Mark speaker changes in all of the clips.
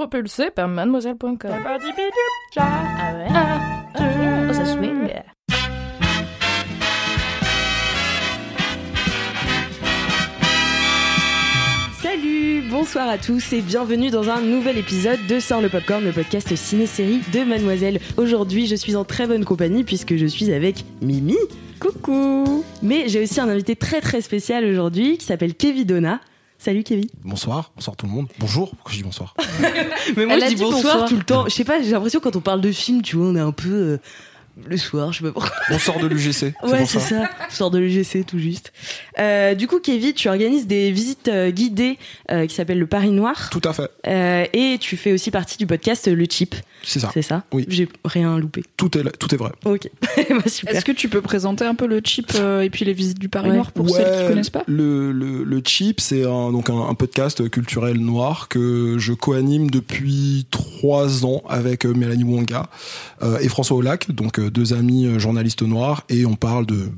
Speaker 1: Propulsé par mademoiselle.com. Ah ouais? Oh, ça swing.
Speaker 2: Salut, bonsoir à tous et bienvenue dans un nouvel épisode de Sort le Popcorn, le podcast ciné-série de Mademoiselle. Aujourd'hui, je suis en très bonne compagnie puisque je suis avec Mimi. Coucou Mais j'ai aussi un invité très très spécial aujourd'hui qui s'appelle Kevin Donna. Salut Kevin.
Speaker 3: Bonsoir, bonsoir tout le monde. Bonjour, pourquoi je dis bonsoir
Speaker 2: Mais moi
Speaker 1: Elle
Speaker 2: je
Speaker 1: a
Speaker 2: dis
Speaker 1: dit
Speaker 2: bonsoir,
Speaker 1: bonsoir.
Speaker 2: tout le temps. Je sais pas, j'ai l'impression quand on parle de film, tu vois, on est un peu euh, le soir, je sais pas pourquoi.
Speaker 3: On sort de l'UGC,
Speaker 2: Ouais, c'est
Speaker 3: ça.
Speaker 2: ça. Sort de l'UGC tout juste. Euh, du coup, Kevin, tu organises des visites euh, guidées euh, qui s'appellent le Paris Noir.
Speaker 3: Tout à fait,
Speaker 2: Euh, et tu fais aussi partie du podcast Le Chip,
Speaker 3: c'est ça.
Speaker 2: c'est ça
Speaker 3: Oui.
Speaker 2: J'ai rien loupé.
Speaker 3: Tout est, tout est vrai.
Speaker 2: Ok, Bah, super.
Speaker 1: Est-ce que tu peux présenter un peu le chip euh, et puis les visites du Paris
Speaker 2: Ouais.
Speaker 1: Noir pour celles qui connaissent pas
Speaker 3: le, le, le Chip, c'est un, donc un, un podcast culturel noir que je co-anime depuis trois ans avec Mélanie Wonga euh, et François Olac, donc deux amis euh, journalistes noirs, et on parle de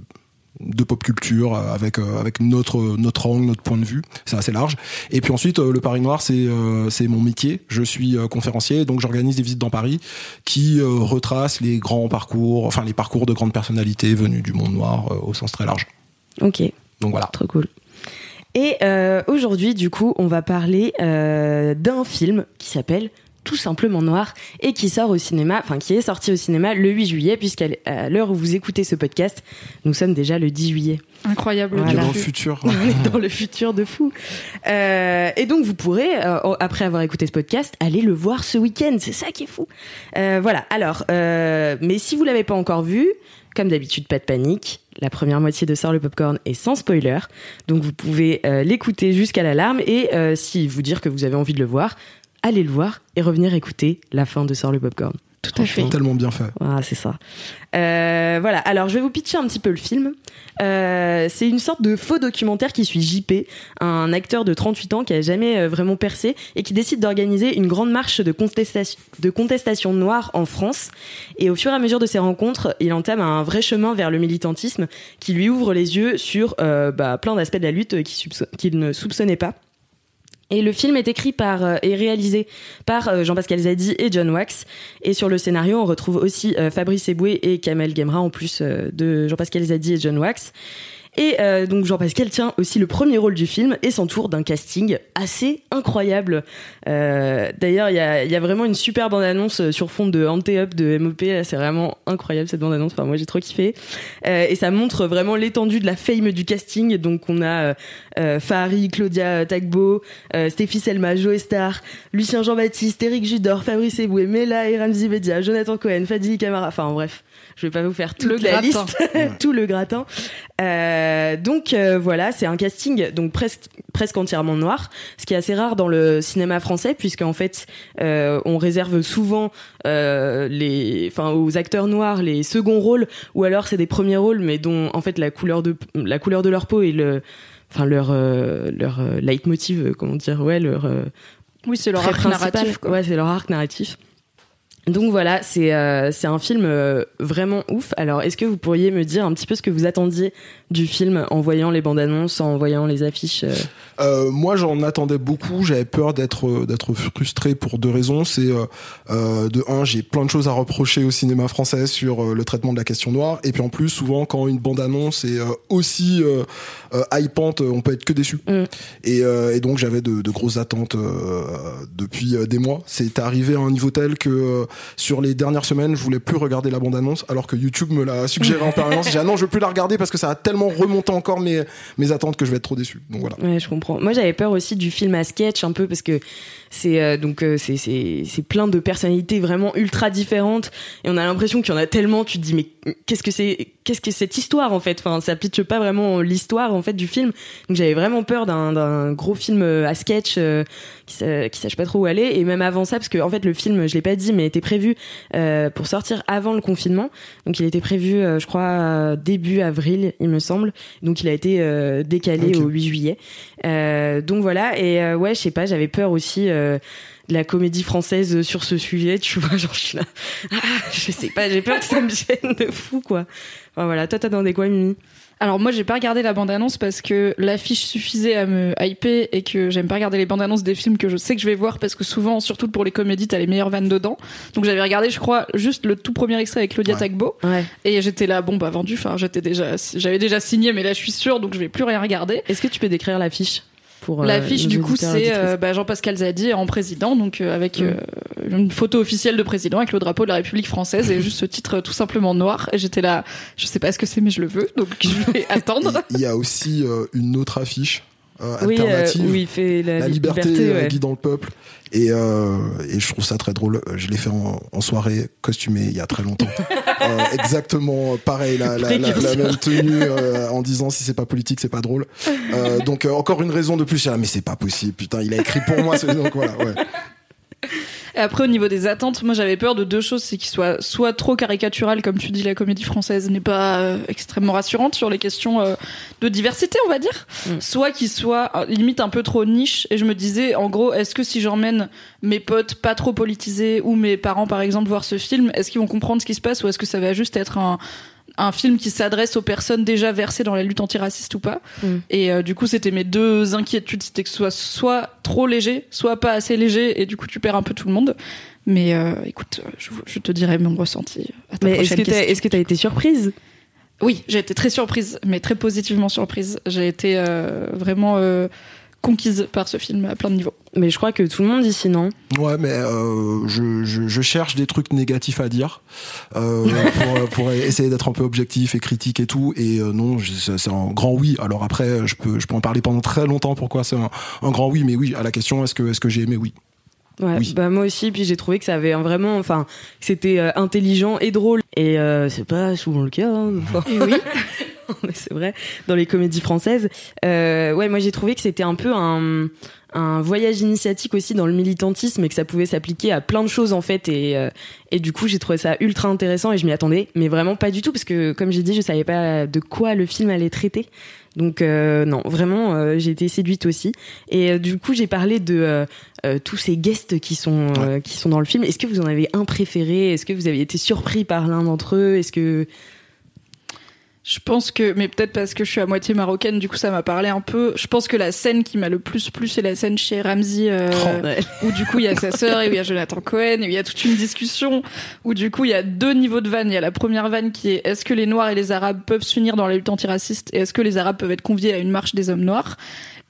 Speaker 3: de pop culture euh, avec euh, avec notre notre angle notre point de vue. C'est assez large. Et puis ensuite le Paris Noir c'est c'est mon métier. Je suis conférencier donc j'organise des visites dans Paris qui retracent les grands parcours enfin les parcours de grandes personnalités venues du monde noir au sens très large.
Speaker 2: Ok,
Speaker 3: donc voilà.
Speaker 2: Trop cool. Et euh, aujourd'hui, du coup, on va parler euh, d'un film qui s'appelle tout simplement Noir et qui sort au cinéma, enfin qui est sorti au cinéma le 8 juillet, puisqu'à l'heure où vous écoutez ce podcast, nous sommes déjà le 10 juillet.
Speaker 1: Incroyable.
Speaker 2: Voilà.
Speaker 3: Bien
Speaker 1: le
Speaker 3: dans le futur
Speaker 2: On est dans le futur de fou. Euh, et donc vous pourrez, euh, après avoir écouté ce podcast, aller le voir ce week-end. C'est ça qui est fou. Euh, voilà. Alors, euh, mais si vous l'avez pas encore vu, comme d'habitude, pas de panique. La première moitié de Sort le Popcorn est sans spoiler. Donc vous pouvez euh, l'écouter jusqu'à l'alarme et euh, si vous dire que vous avez envie de le voir, allez le voir et revenir écouter la fin de Sort le Popcorn. Tout à fait.
Speaker 3: tellement bien fait
Speaker 2: Voilà, c'est ça. Euh, voilà, alors je vais vous pitcher un petit peu le film. Euh, c'est une sorte de faux documentaire qui suit JP, un acteur de 38 ans qui a jamais euh, vraiment percé et qui décide d'organiser une grande marche de contestation, de contestation noire en France. Et au fur et à mesure de ses rencontres, il entame un vrai chemin vers le militantisme qui lui ouvre les yeux sur euh, bah, plein d'aspects de la lutte qu'il ne soupçonnait pas. Et le film est écrit par euh, et réalisé par euh, Jean-Pascal Zadi et John Wax. Et sur le scénario, on retrouve aussi euh, Fabrice Eboué et Kamel Gemra en plus de Jean-Pascal Zadi et John Wax. Et euh, donc Jean-Pascal tient aussi le premier rôle du film et s'entoure d'un casting assez incroyable. Euh, D'ailleurs, il y a, y a vraiment une super bande-annonce sur fond de Ante-Up de MOP. C'est vraiment incroyable cette bande-annonce. Enfin, moi, j'ai trop kiffé. Euh, et ça montre vraiment l'étendue de la fame du casting. Donc, on a euh, euh, Fahari, Claudia Tagbo, euh, Stéphie Selma, Joe Star, Lucien Jean-Baptiste, Eric Judor, Fabrice Eboué, Mela et Ramzi Jonathan Cohen, Fadili Camara. Enfin, bref, je vais pas vous faire toute
Speaker 1: Le
Speaker 2: la
Speaker 1: gratin.
Speaker 2: liste, tout le gratin. Euh, donc euh, voilà, c'est un casting donc presque presque entièrement noir, ce qui est assez rare dans le cinéma français puisqu'en fait euh, on réserve souvent euh, les, enfin aux acteurs noirs les seconds rôles ou alors c'est des premiers rôles mais dont en fait la couleur de la couleur de leur peau et le enfin leur euh, leur euh, leitmotiv comment dire ouais leur euh,
Speaker 1: Oui, c'est leur arc
Speaker 2: principal.
Speaker 1: narratif. quoi.
Speaker 2: Ouais, c'est leur arc narratif. Donc voilà, c'est euh, c'est un film euh, vraiment ouf. Alors, est-ce que vous pourriez me dire un petit peu ce que vous attendiez du film en voyant les bandes annonces, en voyant les affiches euh
Speaker 3: Euh, moi, j'en attendais beaucoup. J'avais peur d'être euh, d'être frustré pour deux raisons. C'est de un, j'ai plein de choses à reprocher au cinéma français sur le traitement de la question noire. Et puis en plus, souvent, quand une bande annonce est aussi hypante, on peut être que déçu.
Speaker 2: Mm.
Speaker 3: Et, et donc, j'avais de, de grosses attentes euh, depuis des mois. C'est arrivé à un niveau tel que euh, sur les dernières semaines, je voulais plus regarder la bande annonce, alors que YouTube me l'a suggéré en permanence. J'ai dit, ah non, je veux plus la regarder parce que ça a tellement remonté encore mes mes attentes que je vais être trop déçu. Donc voilà.
Speaker 2: Ouais, je comprends. Moi, j'avais peur aussi du film à sketch un peu parce que c'est euh, donc euh, c'est plein de personnalités vraiment ultra différentes et on a l'impression qu'il y en a tellement. Tu te dis mais qu'est-ce que c'est qu'est-ce que cette histoire en fait? Enfin ça pitche pas vraiment l'histoire en fait du film. Donc j'avais vraiment peur d'un gros film euh, à sketch euh, qui, qui sache pas trop où aller. Et même avant ça parce que en fait le film je l'ai pas dit mais était prévu euh, pour sortir avant le confinement. Donc il était prévu je crois début avril il me semble. Donc il a été décalé au 8 juillet. Donc voilà. Et ouais je sais pas j'avais peur aussi la comédie française sur ce sujet, tu vois, genre je suis là, ah, je sais pas, j'ai peur que ça me gêne de fou, quoi. Enfin, voilà, toi t'attendais quoi, Mimi?
Speaker 1: Alors moi j'ai pas regardé la bande-annonce parce que l'affiche suffisait à me hyper et que j'aime pas regarder les bandes-annonces des films que je sais que je vais voir parce que souvent, surtout pour les comédies, t'as les meilleures vannes dedans. Donc j'avais regardé, je crois, juste le tout premier extrait avec Claudia Tagbo. Et j'étais là, bon bah vendu, enfin j'étais déjà, j'avais déjà signé, mais là je suis sûre, donc je vais plus rien regarder.
Speaker 2: Est-ce que tu peux décrire l'affiche?
Speaker 1: Euh, L'affiche, du coup, c'est euh, bah, Jean-Pascal Zadi en président, donc euh, avec mm. une photo officielle de président avec le drapeau de la République française et juste ce titre tout simplement noir. Et j'étais là, je sais pas ce que c'est, mais je le veux, donc je vais attendre.
Speaker 3: Il y a aussi une autre affiche alternative,
Speaker 2: oui, il fait la,
Speaker 3: liberté,
Speaker 2: liberté
Speaker 3: guidant le peuple. Et, euh, et je trouve ça très drôle. Je l'ai fait en, en, soirée costumée il y a très longtemps. euh, exactement pareil, la, la, la, la même tenue euh, en disant si c'est pas politique, c'est pas drôle. Euh, donc euh, encore une raison de plus. Mais c'est pas possible. Putain, il a écrit pour moi. Donc voilà. Ouais.
Speaker 1: Et après, au niveau des attentes, moi j'avais peur de deux choses, c'est qu'il soit soit trop caricatural, comme tu dis, la comédie française n'est pas euh, extrêmement rassurante sur les questions euh, de diversité, on va dire, mm. soit qu'il soit euh, limite un peu trop niche. Et je me disais, en gros, est-ce que si j'emmène mes potes pas trop politisés ou mes parents, par exemple, voir ce film, est-ce qu'ils vont comprendre ce qui se passe ou est-ce que ça va juste être un, un film qui s'adresse aux personnes déjà versées dans la lutte antiraciste ou pas. Mm. Et euh, du coup, c'était mes deux inquiétudes, c'était que ce soit soit trop léger, soit pas assez léger, et du coup, tu perds un peu tout le monde. Mais euh, écoute, je, te dirai mon ressenti. À ta
Speaker 2: mais est-ce que t'as, été surprise?
Speaker 1: Oui, j'ai été très surprise, mais très positivement surprise. J'ai été euh, vraiment conquise par ce film à plein de niveaux.
Speaker 2: Mais je crois que tout le monde ici, non
Speaker 3: Ouais, mais euh, je, je, je, cherche des trucs négatifs à dire euh, pour, pour, essayer d'être un peu objectif et critique et tout. Et euh, non, c'est un grand oui. Alors après, je peux, je peux en parler pendant très longtemps. Pourquoi c'est un, un, grand oui Mais oui, à la question, est-ce que, est-ce que j'ai aimé Oui.
Speaker 2: Ouais, oui. bah moi aussi, puis j'ai trouvé que ça avait vraiment, enfin, c'était euh, intelligent et drôle. Et euh, c'est pas souvent le cas. Hein,
Speaker 1: oui.
Speaker 2: c'est vrai, dans les comédies françaises. Euh, ouais, moi j'ai trouvé que c'était un peu un, un voyage initiatique aussi dans le militantisme et que ça pouvait s'appliquer à plein de choses en fait. Et, euh, et du coup j'ai trouvé ça ultra intéressant et je m'y attendais mais vraiment pas du tout parce que comme j'ai dit je savais pas de quoi le film allait traiter. Donc euh, non vraiment euh, j'ai été séduite aussi. Et du coup j'ai parlé de tous ces guests qui sont qui sont dans le film. Est-ce que vous en avez un préféré? Est-ce que vous avez été surpris par l'un d'entre eux? Est-ce que
Speaker 1: je pense que, mais peut-être parce que je suis à moitié marocaine, du coup ça m'a parlé un peu. Je pense que la scène qui m'a le plus plu, c'est la scène chez Ramsey, euh, oh, où du coup il y a sa sœur et où il y a Jonathan Cohen, et où il y a toute une discussion, où du coup il y a deux niveaux de vanne. Il y a la première vanne qui est est-ce que les Noirs et les Arabes peuvent s'unir dans la lutte antiraciste, et est-ce que les Arabes peuvent être conviés à une marche des hommes noirs?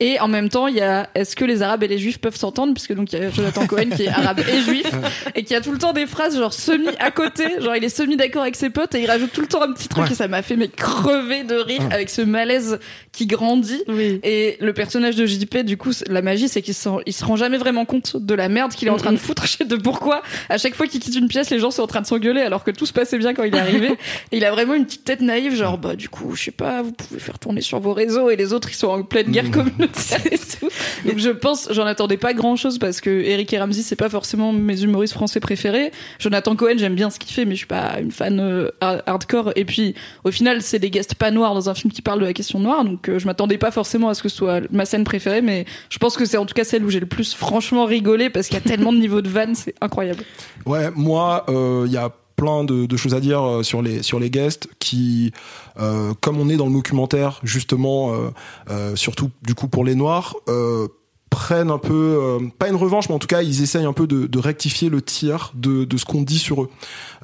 Speaker 1: Et en même temps, il y a est-ce que les Arabes et les Juifs peuvent s'entendre? Puisque donc il y a Jonathan Cohen qui est arabe et juif et qui a tout le temps des phrases genre semi à côté, genre il est semi d'accord avec ses potes et il rajoute tout le temps un petit truc et ça m'a fait mais crever de rire avec ce malaise qui grandit. Et le personnage de JP, du coup, la magie, c'est qu'il se, il se rend jamais vraiment compte de la merde qu'il est en train de foutre, de pourquoi. À chaque fois qu'il quitte une pièce, les gens sont en train de s'engueuler alors que tout se passait bien quand il est arrivé. et il a vraiment une petite tête naïve, genre bah du coup, je sais pas, vous pouvez faire tourner sur vos réseaux et les autres ils sont en pleine guerre mmh. Donc je pense, j'en attendais pas grand chose parce que Eric et Ramsey, c'est pas forcément mes humoristes français préférés. Jonathan Cohen, j'aime bien ce qu'il fait, mais je suis pas une fan euh, hardcore. Et puis, au final, c'est des guests pas noirs dans un film qui parle de la question noire, donc euh, je m'attendais pas forcément à ce que ce soit ma scène préférée, mais je pense que c'est en tout cas celle où j'ai le plus franchement rigolé parce qu'il y a tellement de niveaux de vannes, c'est incroyable.
Speaker 3: Ouais, moi, il euh, y a plein de, de, choses à dire sur les sur les guests qui euh, comme on est dans le documentaire justement, euh, euh, surtout du coup pour les Noirs prennent un peu, pas une revanche, mais en tout cas, ils essayent un peu de, de rectifier le tir de, de ce qu'on dit sur eux,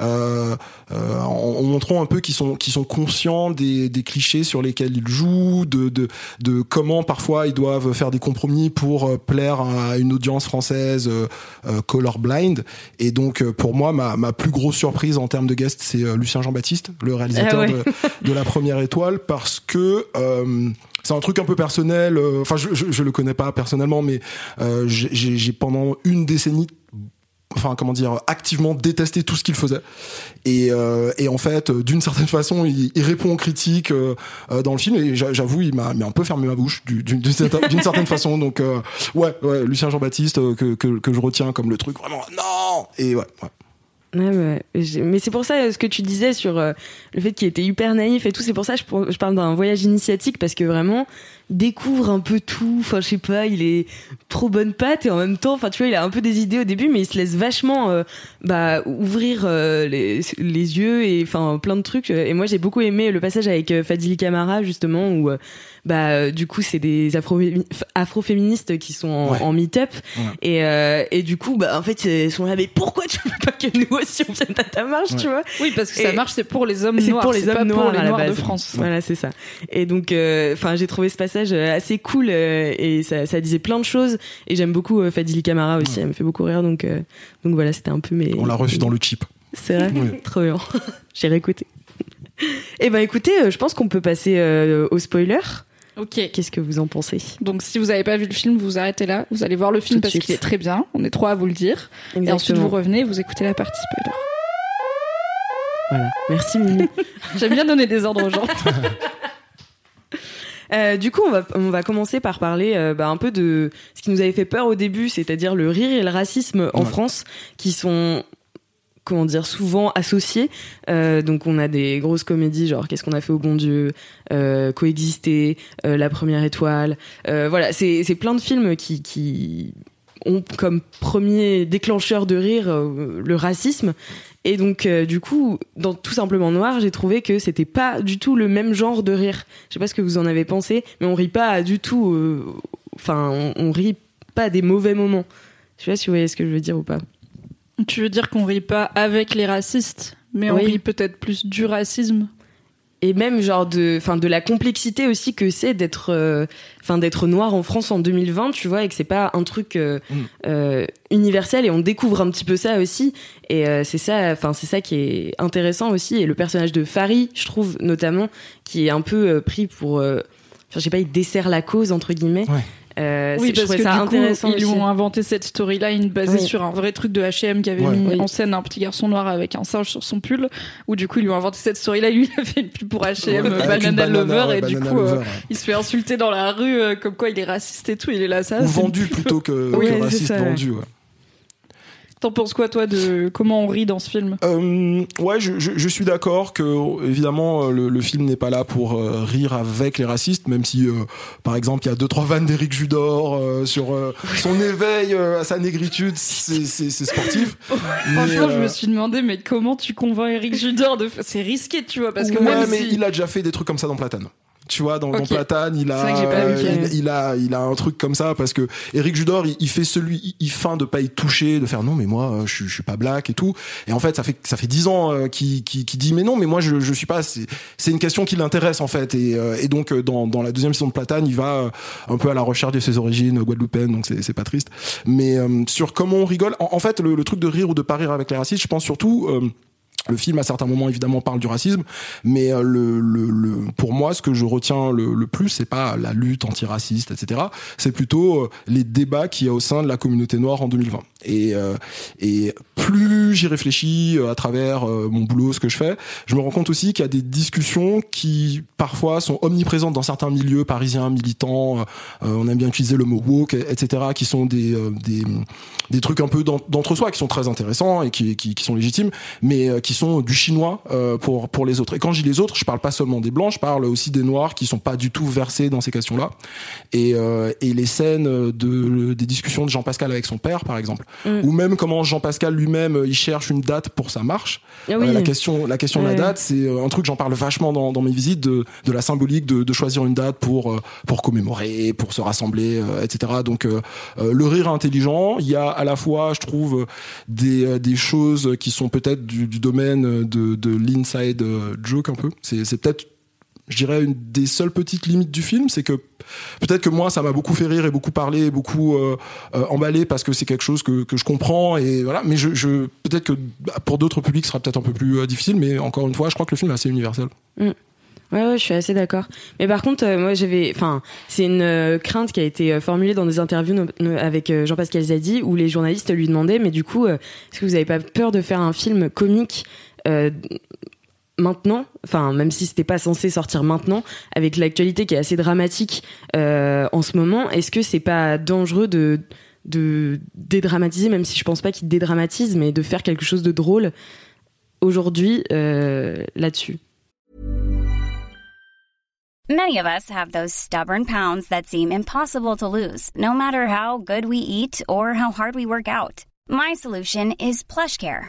Speaker 3: euh, euh, en, en, montrant un peu qu'ils sont, qu'ils sont conscients des, des, clichés sur lesquels ils jouent, de, de, de, comment parfois ils doivent faire des compromis pour plaire à une audience française euh, colorblind. Et donc, pour moi, ma, ma plus grosse surprise en termes de guest, c'est Lucien Jean-Baptiste, le réalisateur ah de, de, La Première Étoile, parce que c'est un truc un peu personnel. Euh, enfin, je, le connais pas personnellement, mais euh, j'ai pendant une décennie enfin comment dire activement détester tout ce qu'il faisait et, euh, en fait d'une certaine façon il, répond aux critiques dans le film et j'avoue il m'a un peu fermé ma bouche d'une certaine façon donc ouais, ouais Lucien Jean-Baptiste que, que, que, je retiens comme le truc vraiment non et ouais, ouais.
Speaker 2: Ouais, mais c'est pour ça ce que tu disais sur le fait qu'il était hyper naïf et tout. C'est pour ça que je, parle d'un voyage initiatique parce que vraiment, découvre un peu tout. Enfin, je sais pas, il est trop bonne patte et en même temps, enfin, tu vois, il a un peu des idées au début, mais il se laisse vachement euh, bah, ouvrir euh, les, les, yeux et enfin plein de trucs. Et moi, j'ai beaucoup aimé le passage avec euh, Fadili Kamara justement où bah du coup c'est des afro afroféministes qui sont en, meet-up et, et du coup bah en fait ils sont là mais pourquoi tu veux pas que nous aussi on vienne à ta marche tu vois?
Speaker 1: Oui parce que ça marche c'est pour les hommes noirs
Speaker 2: pour les hommes noirs,
Speaker 1: pour les noirs
Speaker 2: de
Speaker 1: France
Speaker 2: voilà c'est ça et donc enfin j'ai trouvé ce passage euh, assez cool euh, et ça, ça, disait plein de choses. Et j'aime beaucoup euh, Fadili Camara aussi, elle me fait beaucoup rire. Donc, donc voilà, c'était un peu mes.
Speaker 3: On l'a reçu dans le chip.
Speaker 2: C'est vrai, trop bien. J'ai réécouté. et eh ben écoutez, je pense qu'on peut passer au spoiler.
Speaker 1: Ok.
Speaker 2: Qu'est-ce que vous en pensez?
Speaker 1: Donc, si vous n'avez pas vu le film, vous arrêtez là. Vous allez voir le film parce qu'il est très bien. On est trois à vous le dire. Et ensuite, vous revenez, vous écoutez la partie spoiler.
Speaker 2: Voilà. Merci Mimi.
Speaker 1: J'aime bien donner des ordres aux gens.
Speaker 2: Euh, du coup, on va, on va commencer par parler euh, bah, un peu de ce qui nous avait fait peur au début, c'est-à-dire le rire et le racisme en France, qui sont comment dire souvent associés. Euh, donc on a des grosses comédies genre qu'est-ce qu'on a fait au bon Dieu, euh, coexister, euh, la première étoile. Voilà, c'est plein de films qui qui ont comme premier déclencheur de rire le racisme et donc, du coup, dans Tout simplement Noir, j'ai trouvé que c'était pas du tout le même genre de rire. Je sais pas ce que vous en avez pensé, mais on rit pas du tout. Enfin, on, rit pas des mauvais moments. Je sais pas si vous voyez ce que je veux dire ou pas.
Speaker 1: Tu veux dire qu'on rit pas avec les racistes, mais on rit peut-être plus du racisme.
Speaker 2: Et même genre de enfin de la complexité aussi que c'est d'être euh, enfin d'être noir en France en 2020 tu vois et que c'est pas un truc euh, mm. euh, universel et on découvre un petit peu ça aussi. Et c'est ça enfin c'est ça qui est intéressant aussi. Et le personnage de Farid je trouve notamment qui est un peu pris pour enfin je sais pas il dessert la cause entre guillemets
Speaker 1: euh, oui, parce que ça intéressant ils ont inventé cette storyline basée sur un vrai truc de H&M qui avait mis en scène un petit garçon noir avec un singe sur son pull. Où du coup ils lui ont inventé cette storyline. Lui il a fait une pub pour H&M, Banana, Lover, et du coup euh, il se fait insulter dans la rue euh, comme quoi il est raciste et tout. Il est là ça.
Speaker 3: Ou vendu plutôt que, que raciste vendu.
Speaker 1: T'en penses quoi, toi, de comment on rit dans ce film?
Speaker 3: Euh, Ouais, je, je, je suis d'accord que, évidemment, euh, le, le film n'est pas là pour euh, rire avec les racistes, même si, euh, par exemple, il y a deux, trois vannes d'Éric Judor sur son éveil à sa négritude, c'est sportif.
Speaker 1: Franchement, je me suis demandé, mais comment tu convaincs Éric Judor de. C'est risqué, tu vois, parce que
Speaker 3: ouais,
Speaker 1: même
Speaker 3: mais
Speaker 1: si...
Speaker 3: il a déjà fait des trucs comme ça dans Platane tu vois dans, Platane il a, il, a il a un truc comme ça parce que Eric Judor il, fait celui il, feint de pas y toucher de faire non mais moi euh, je, je suis pas black et tout. Et en fait ça fait ça fait dix ans euh, qu'il qui dit mais non mais moi je je suis pas c'est une question qui l'intéresse en fait. Et, euh, et donc dans, dans la deuxième saison de Platane il va un peu à la recherche de ses origines guadeloupéennes donc c'est c'est pas triste. Mais sur comment on rigole en, fait le, le, truc de rire ou de pas rire avec les racistes je pense surtout le film, à certains moments, évidemment, parle du racisme, mais euh, le, le, pour moi, ce que je retiens le, le plus, c'est pas la lutte antiraciste, etc. C'est plutôt euh, les débats qu'il y a au sein de la communauté noire en 2020. Et, euh, et plus j'y réfléchis à travers mon boulot, ce que je fais, je me rends compte aussi qu'il y a des discussions qui parfois sont omniprésentes dans certains milieux parisiens, militants. on aime bien utiliser le mot woke, etc. Qui sont des des, des trucs un peu d'entre-soi, qui sont très intéressants et qui, qui, qui sont légitimes, mais qui sont du chinois euh, pour pour les autres. Et quand je dis les autres, je parle pas seulement des blancs, je parle aussi des noirs qui sont pas du tout versés dans ces questions-là. Et euh, et les scènes de des discussions de Jean Pascal avec son père, par exemple, mm. ou même comment Jean Pascal lui-même il cherche une date pour sa marche. Ah euh, la question la question de la date, c'est un truc j'en parle vachement dans dans mes visites de de la symbolique de de choisir une date pour pour commémorer, pour se rassembler, etc. Donc le rire intelligent, il y a à la fois, je trouve, des des choses qui sont peut-être du, du domaine de, de l'inside euh, joke un peu. C'est peut-être je dirais une des seules petites limites du film, c'est que peut-être que moi ça m'a beaucoup fait rire et beaucoup parlé, beaucoup euh, euh, emballé parce que c'est quelque chose que, que je comprends et voilà. Mais je, peut-être que pour d'autres publics ce sera peut-être un peu plus difficile, mais encore une fois, je crois que le film est assez universel.
Speaker 2: Mm. Ouais, ouais, je suis assez d'accord. Mais par contre, euh, moi, j'avais, enfin, c'est une euh, crainte qui a été euh, formulée dans des interviews avec Jean-Pascal Zadi, où les journalistes lui demandaient, mais du coup, est-ce que vous avez pas peur de faire un film comique maintenant, enfin, même si c'était pas censé sortir maintenant, avec l'actualité qui est assez dramatique en ce moment, est-ce que c'est pas dangereux de dédramatiser, même si je pense pas qu'il dédramatise, mais de faire quelque chose de drôle aujourd'hui là-dessus?
Speaker 4: Many of us have those stubborn pounds that seem impossible to lose, no matter how good we eat or how hard we work out. My solution is PlushCare.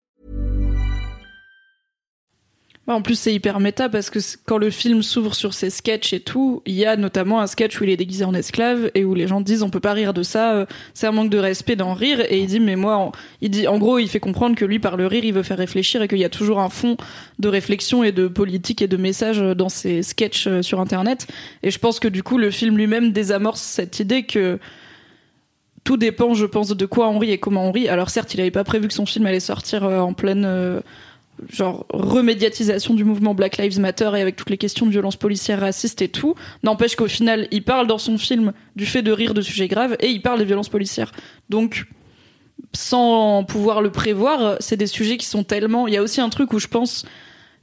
Speaker 1: En plus, c'est hyper méta parce que quand le film s'ouvre sur ses sketchs et tout, il y a notamment un sketch où il est déguisé en esclave et où les gens disent on peut pas rire de ça, euh, c'est un manque de respect d'en rire. Et il dit mais moi, il dit en gros, il fait comprendre que lui par le rire, il veut faire réfléchir et qu'il y a toujours un fond de réflexion et de politique et de message dans ses sketchs euh, sur internet. Et je pense que du coup, le film lui-même désamorce cette idée que tout dépend, je pense, de quoi on rit et comment on rit. Alors certes, il avait pas prévu que son film allait sortir euh, en pleine genre remédiatisation du mouvement Black Lives Matter et avec toutes les questions de violence policière raciste et tout, n'empêche qu'au final, il parle dans son film du fait de rire de sujets graves et il parle des violences policières. Donc, sans pouvoir le prévoir, c'est des sujets qui sont tellement. Il y a aussi un truc où je pense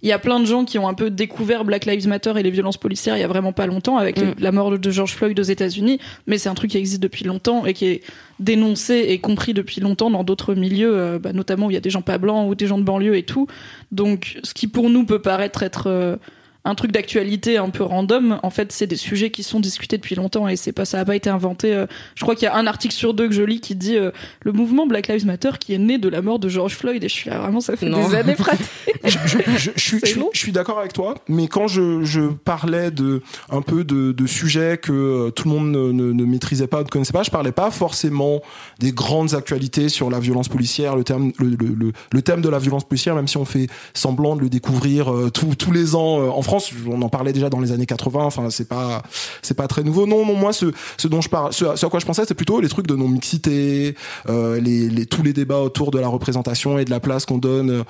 Speaker 1: il y a plein de gens qui ont un peu découvert Black Lives Matter et les violences policières il y a vraiment pas longtemps avec mm. la mort de George Floyd aux États-Unis, mais c'est un truc qui existe depuis longtemps et qui est dénoncé et compris depuis longtemps dans d'autres milieux, euh, bah, notamment où il y a des gens pas blancs ou des gens de banlieue et tout. Donc, ce qui pour nous peut paraître être euh, un truc d'actualité un peu random. En fait, c'est des sujets qui sont discutés depuis longtemps et c'est pas ça a pas été inventé. Euh, je crois qu'il y a un article sur deux que je lis qui dit euh, le mouvement Black Lives Matter qui est né de la mort de George Floyd et je suis là vraiment ça fait des années
Speaker 3: je, je, je, suis, je, suis d'accord avec toi, mais quand je, parlais de un peu de, de sujets que euh, tout le monde ne, ne, maîtrisait pas, ne connaissait pas, je parlais pas forcément des grandes actualités sur la violence policière, le thème le, le, le, thème de la violence policière, même si on fait semblant de le découvrir tous les ans en France on en parlait déjà dans les années 80. Enfin, c'est pas, c'est pas très nouveau. Non, non, moi, ce, ce dont je parle, ce, à quoi je pensais, c'est plutôt les trucs de non mixité, euh, les, les, tous les débats autour de la représentation et de la place qu'on donne euh,